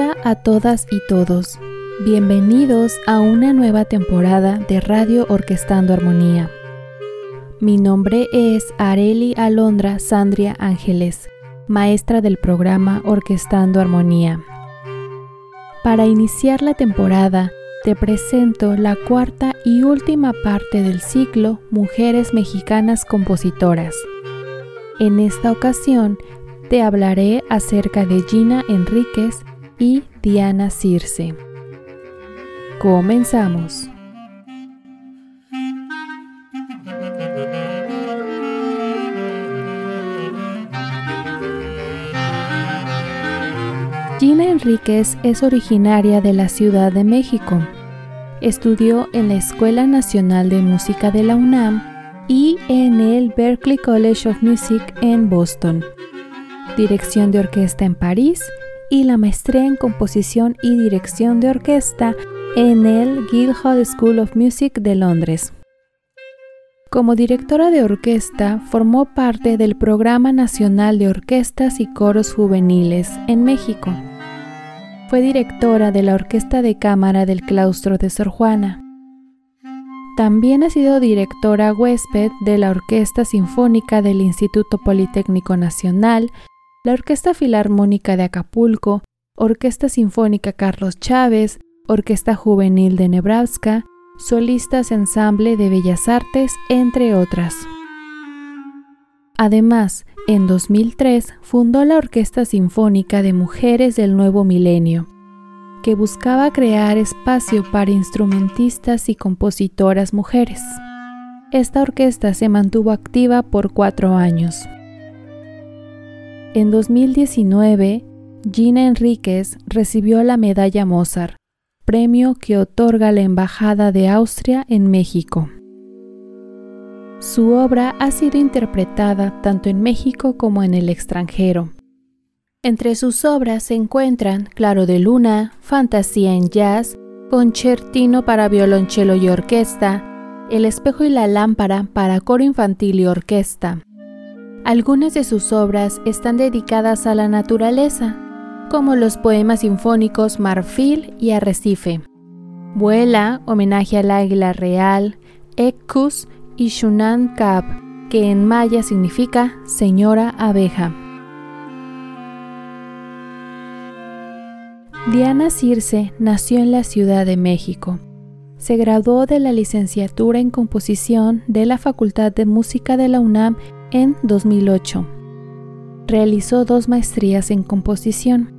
Hola a todas y todos. Bienvenidos a una nueva temporada de Radio Orquestando Armonía. Mi nombre es Areli Alondra Sandria Ángeles, maestra del programa Orquestando Armonía. Para iniciar la temporada, te presento la cuarta y última parte del ciclo Mujeres Mexicanas Compositoras. En esta ocasión, te hablaré acerca de Gina Enríquez y Diana Circe. Comenzamos. Gina Enríquez es originaria de la Ciudad de México. Estudió en la Escuela Nacional de Música de la UNAM y en el Berklee College of Music en Boston dirección de orquesta en París y la maestría en composición y dirección de orquesta en el Guildhall School of Music de Londres. Como directora de orquesta, formó parte del Programa Nacional de Orquestas y Coros Juveniles en México. Fue directora de la Orquesta de Cámara del Claustro de Sor Juana. También ha sido directora huésped de la Orquesta Sinfónica del Instituto Politécnico Nacional la Orquesta Filarmónica de Acapulco, Orquesta Sinfónica Carlos Chávez, Orquesta Juvenil de Nebraska, Solistas Ensamble de Bellas Artes, entre otras. Además, en 2003 fundó la Orquesta Sinfónica de Mujeres del Nuevo Milenio, que buscaba crear espacio para instrumentistas y compositoras mujeres. Esta orquesta se mantuvo activa por cuatro años. En 2019, Gina Enríquez recibió la Medalla Mozart, premio que otorga la Embajada de Austria en México. Su obra ha sido interpretada tanto en México como en el extranjero. Entre sus obras se encuentran Claro de Luna, Fantasía en Jazz, Concertino para violonchelo y orquesta, El espejo y la lámpara para coro infantil y orquesta, algunas de sus obras están dedicadas a la naturaleza, como los poemas sinfónicos Marfil y Arrecife. Vuela, homenaje al águila real, Ekus y Shunan Kab, que en maya significa señora abeja. Diana Circe nació en la Ciudad de México. Se graduó de la licenciatura en composición de la Facultad de Música de la UNAM en 2008. Realizó dos maestrías en composición.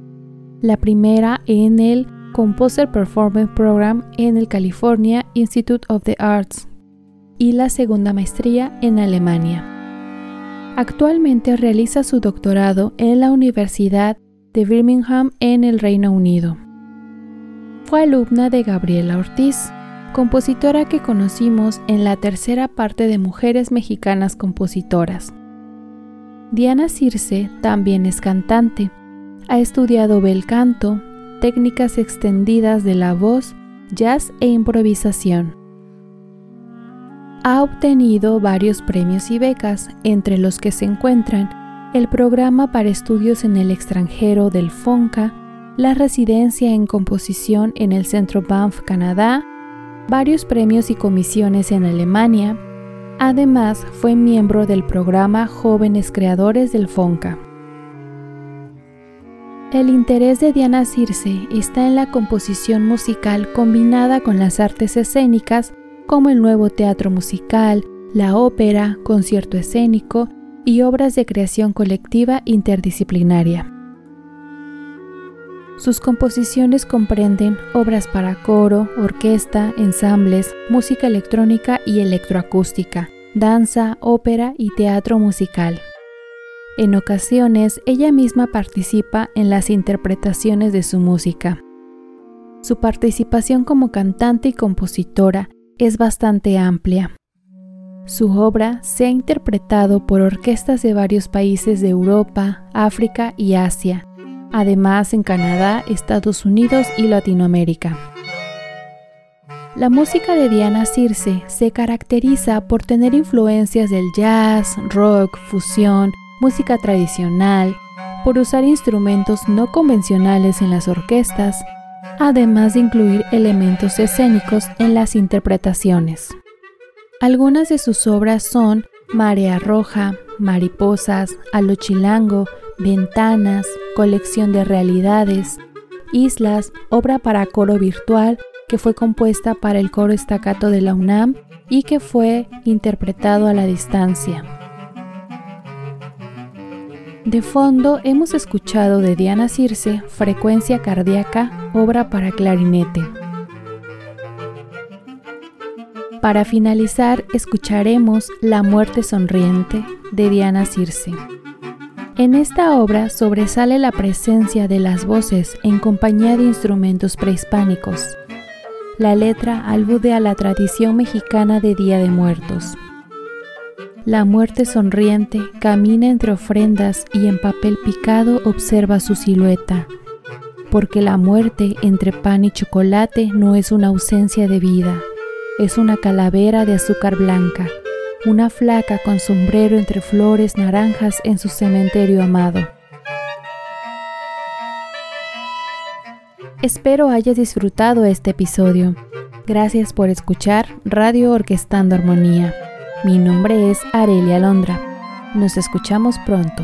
La primera en el Composer Performance Program en el California Institute of the Arts y la segunda maestría en Alemania. Actualmente realiza su doctorado en la Universidad de Birmingham en el Reino Unido. Fue alumna de Gabriela Ortiz, compositora que conocimos en la tercera parte de Mujeres Mexicanas Compositoras. Diana Circe también es cantante. Ha estudiado bel canto, técnicas extendidas de la voz, jazz e improvisación. Ha obtenido varios premios y becas, entre los que se encuentran el programa para estudios en el extranjero del FONCA, la residencia en composición en el Centro Banff, Canadá, varios premios y comisiones en Alemania. Además, fue miembro del programa Jóvenes Creadores del FONCA. El interés de Diana Circe está en la composición musical combinada con las artes escénicas como el nuevo teatro musical, la ópera, concierto escénico y obras de creación colectiva interdisciplinaria. Sus composiciones comprenden obras para coro, orquesta, ensambles, música electrónica y electroacústica, danza, ópera y teatro musical. En ocasiones, ella misma participa en las interpretaciones de su música. Su participación como cantante y compositora es bastante amplia. Su obra se ha interpretado por orquestas de varios países de Europa, África y Asia, además en Canadá, Estados Unidos y Latinoamérica. La música de Diana Circe se caracteriza por tener influencias del jazz, rock, fusión, música tradicional, por usar instrumentos no convencionales en las orquestas, además de incluir elementos escénicos en las interpretaciones. Algunas de sus obras son Marea Roja, Mariposas, Alochilango, Ventanas, Colección de Realidades, Islas, obra para coro virtual que fue compuesta para el coro estacato de la UNAM y que fue interpretado a la distancia. De fondo hemos escuchado de Diana Circe Frecuencia Cardíaca, obra para clarinete. Para finalizar, escucharemos La muerte sonriente de Diana Circe. En esta obra sobresale la presencia de las voces en compañía de instrumentos prehispánicos. La letra alude a la tradición mexicana de Día de Muertos. La muerte sonriente camina entre ofrendas y en papel picado observa su silueta, porque la muerte entre pan y chocolate no es una ausencia de vida, es una calavera de azúcar blanca, una flaca con sombrero entre flores naranjas en su cementerio amado. Espero hayas disfrutado este episodio. Gracias por escuchar Radio Orquestando Armonía. Mi nombre es Arelia Londra. Nos escuchamos pronto.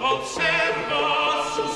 Observa sus